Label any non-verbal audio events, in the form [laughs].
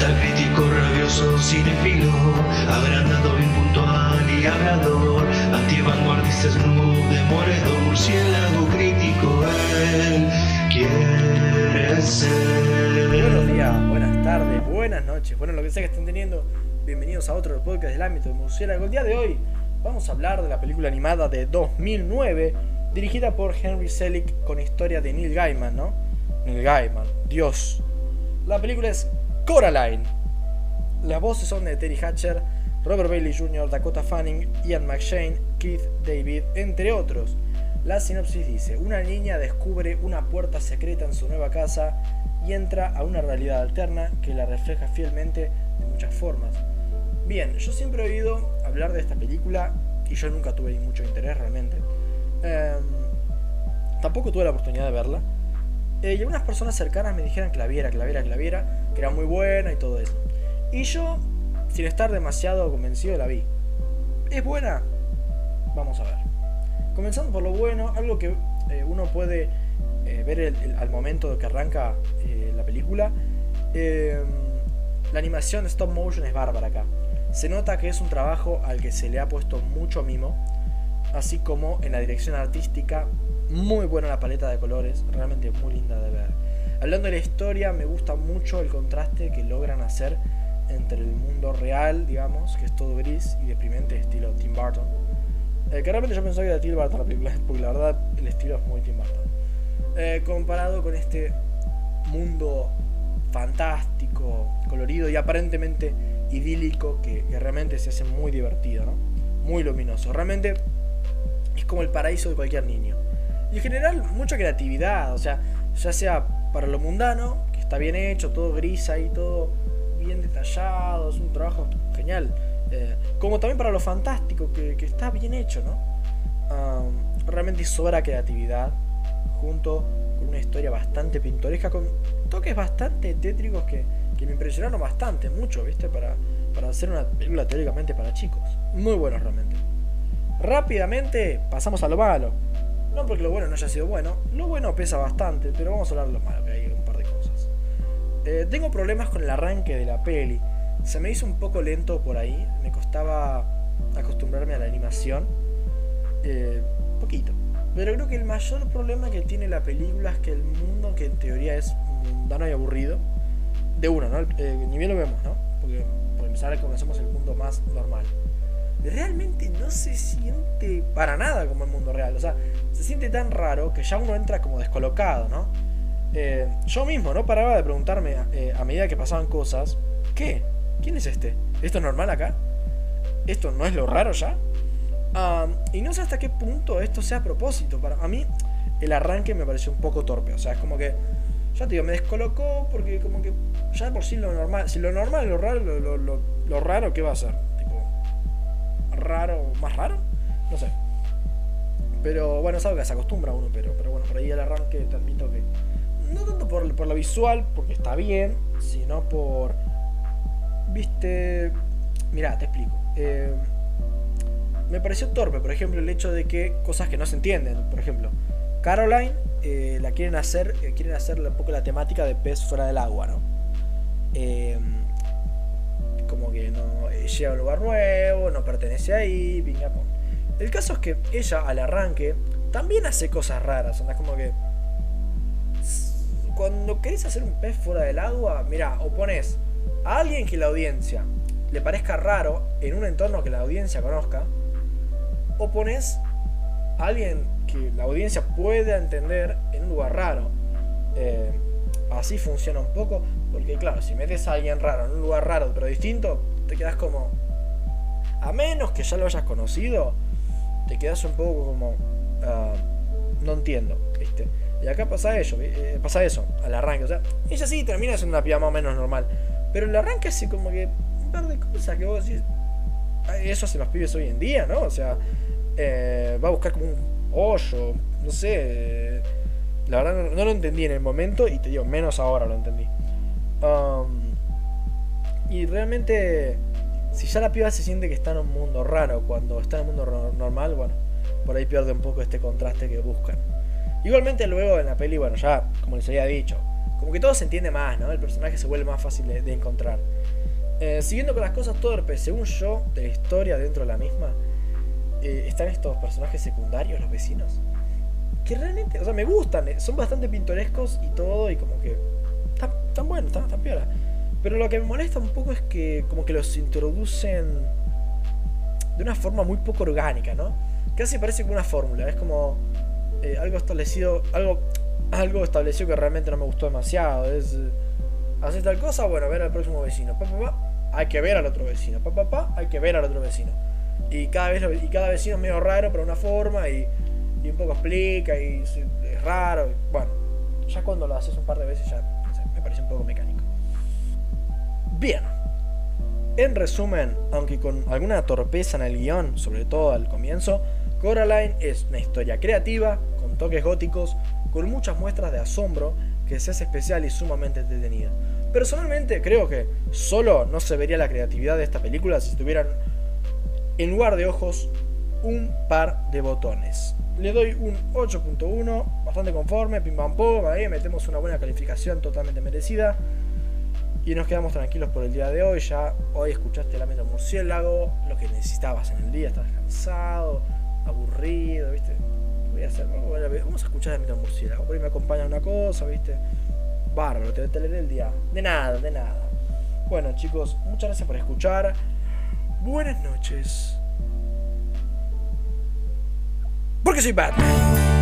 Rabioso, cinefilo, agrandado, impuntual y hablador, antivanguardista, murciélago crítico, él quiere ser. Buenos días, buenas tardes, buenas noches, bueno, lo que sea que estén teniendo, bienvenidos a otro podcast del ámbito de Murciélago. El día de hoy vamos a hablar de la película animada de 2009, dirigida por Henry Selick con historia de Neil Gaiman, ¿no? Neil Gaiman, Dios. La película es Coraline. Las voces son de Terry Hatcher, Robert Bailey Jr., Dakota Fanning, Ian McShane, Keith David, entre otros. La sinopsis dice, una niña descubre una puerta secreta en su nueva casa y entra a una realidad alterna que la refleja fielmente de muchas formas. Bien, yo siempre he oído hablar de esta película y yo nunca tuve mucho interés realmente. Em, tampoco tuve la oportunidad de verla. Eh, y algunas personas cercanas me dijeron que la viera, que la viera, que la viera, que era muy buena y todo eso. Y yo, sin estar demasiado convencido, la vi. ¿Es buena? Vamos a ver. Comenzando por lo bueno, algo que eh, uno puede eh, ver al momento que arranca la película. Em, la animación de stop motion es bárbara acá. Se nota que es un trabajo al que se le ha puesto mucho mimo, así como en la dirección artística, muy buena la paleta de colores, realmente muy linda de ver. Hablando de la historia, me gusta mucho el contraste que logran hacer entre el mundo real, digamos, que es todo gris y deprimente, estilo Tim Burton. Eh, que realmente yo pensaba que era Tim Burton la película, [laughs] porque la verdad el estilo es muy Tim Burton. Eh, comparado con este mundo fantástico, colorido y aparentemente idílico que, realmente se hace muy divertido, ¿no? Muy luminoso. Realmente es como el paraíso de cualquier niño. Y en general, mucha creatividad, o sea, ya sea para lo mundano, que está bien hecho, todo gris ahí, todo bien detallado, es un trabajo genial. Eh, como también para lo fantástico, que, está bien hecho, ¿no? realmente sobra creatividad, junto con una historia bastante pintoresca, con toques bastante tétricos que, que me impresionaron bastante, mucho, ¿viste? Para, para hacer una película teóricamente para chicos. Muy bueno realmente. Rápidamente pasamos a lo malo. No porque lo bueno no haya sido bueno, lo bueno pesa bastante, pero vamos a hablar de lo malo, que hay un par de cosas. Eh, tengo problemas con el arranque de la peli. Se me hizo un poco lento por ahí, me costaba acostumbrarme a la animación. Eh, poquito. Pero creo que el mayor problema que tiene la película es que el mundo, que en teoría es mundano y aburrido, de uno, ¿no? Eh, ni bien lo vemos, ¿no? Porque por empezar conocemos el mundo más normal. Realmente no se siente para nada como el mundo real. O sea, se siente tan raro que ya uno entra como descolocado, ¿no? Eh, yo mismo no paraba de preguntarme eh, a medida que pasaban cosas, ¿qué? ¿Quién es este? ¿Esto es normal acá? ¿Esto no es lo raro ya? Y no sé hasta qué punto esto sea a propósito. Para a mí el arranque me pareció un poco torpe. O sea, es como que ya te digo, me descolocó porque como que ya por sí lo normal, si lo normal es lo raro, lo, lo, lo, raro, ¿qué va a ser? Raro, más raro, no sé. Pero bueno, es algo que se acostumbra a uno, pero, pero bueno, por ahí el arranque te admito que, no tanto por, por lo visual, porque está bien, sino por, viste, mira, te explico. Eh, me pareció torpe, por ejemplo, el hecho de que cosas que no se entienden, por ejemplo, Caroline eh, la quieren hacer, eh, quieren hacer un poco la temática de pez fuera del agua, que no llega a un lugar nuevo, no pertenece ahí, pinga, El caso es que ella al arranque también hace cosas raras, es como que cuando querés hacer un pez fuera del agua, mira, o pones a alguien que la audiencia le parezca raro en un entorno que la audiencia conozca, o pones a alguien que la audiencia pueda entender en un lugar raro. Eh, así funciona un poco, porque claro, si metes a alguien raro en un lugar raro pero distinto, te quedas como... A menos que ya lo hayas conocido, te quedas un poco como... Ah, no entiendo, ¿viste? Y acá pasa eso, eh, pasa eso, al arranque. O sea, ella sí termina siendo una piba más o menos normal. Pero el arranque así como que un par de cosas que vos decís. Eso hacen los pibes hoy en día, ¿no? O sea, eh, va a buscar como un hoyo, no sé. La verdad no, lo entendí en el momento y te digo, menos ahora lo entendí. Um, y realmente, si ya la piba se siente que está en un mundo raro cuando está en un mundo normal, bueno, por ahí pierde un poco este contraste que buscan. Igualmente luego en la peli, bueno, ya, como les había dicho, como que todo se entiende más, ¿no? El personaje se vuelve más fácil de, encontrar. Eh, siguiendo con las cosas torpes, según yo, de la historia dentro de la misma, eh, están estos personajes secundarios, los vecinos, que realmente, o sea, me gustan, eh, son bastante pintorescos y todo, y como que están, buenos, están, están piola. Pero lo que me molesta un poco es que como que los introducen de una forma muy poco orgánica, ¿no? Casi parece como una fórmula, es como eh, algo establecido, algo, algo establecido que realmente no me gustó demasiado. Es, eh, haces tal cosa, bueno, ver al próximo vecino. Pa, pa, hay que ver al otro vecino. Pa, pa, hay que ver al otro vecino. Y cada, vez, y cada vecino es medio raro, pero una forma, y, y un poco explica, y es raro. bueno, ya cuando lo haces un par de veces ya parece un poco mecánico. Bien. En resumen, aunque con alguna torpeza en el guion, sobre todo al comienzo, Coraline es una historia creativa, con toques góticos, con muchas muestras de asombro, que se hace especial y sumamente entretenida. Personalmente creo que solo no se vería la creatividad de esta película si tuvieran en lugar de ojos un par de botones. Le doy un 8.1, bastante conforme, pim pam pum, ahí metemos una buena calificación totalmente merecida. Y nos quedamos tranquilos por el día de hoy. Ya hoy escuchaste la meta murciélago, lo que necesitabas en el día, estás cansado, aburrido, ¿viste? Voy a hacer, vamos a escuchar la meta murciélago. Por ahí me acompaña una cosa, ¿viste? Bárbaro, te, te leeré el día. De nada, de nada. Bueno, chicos, muchas gracias por escuchar. Buenas noches. Porque soy Batman.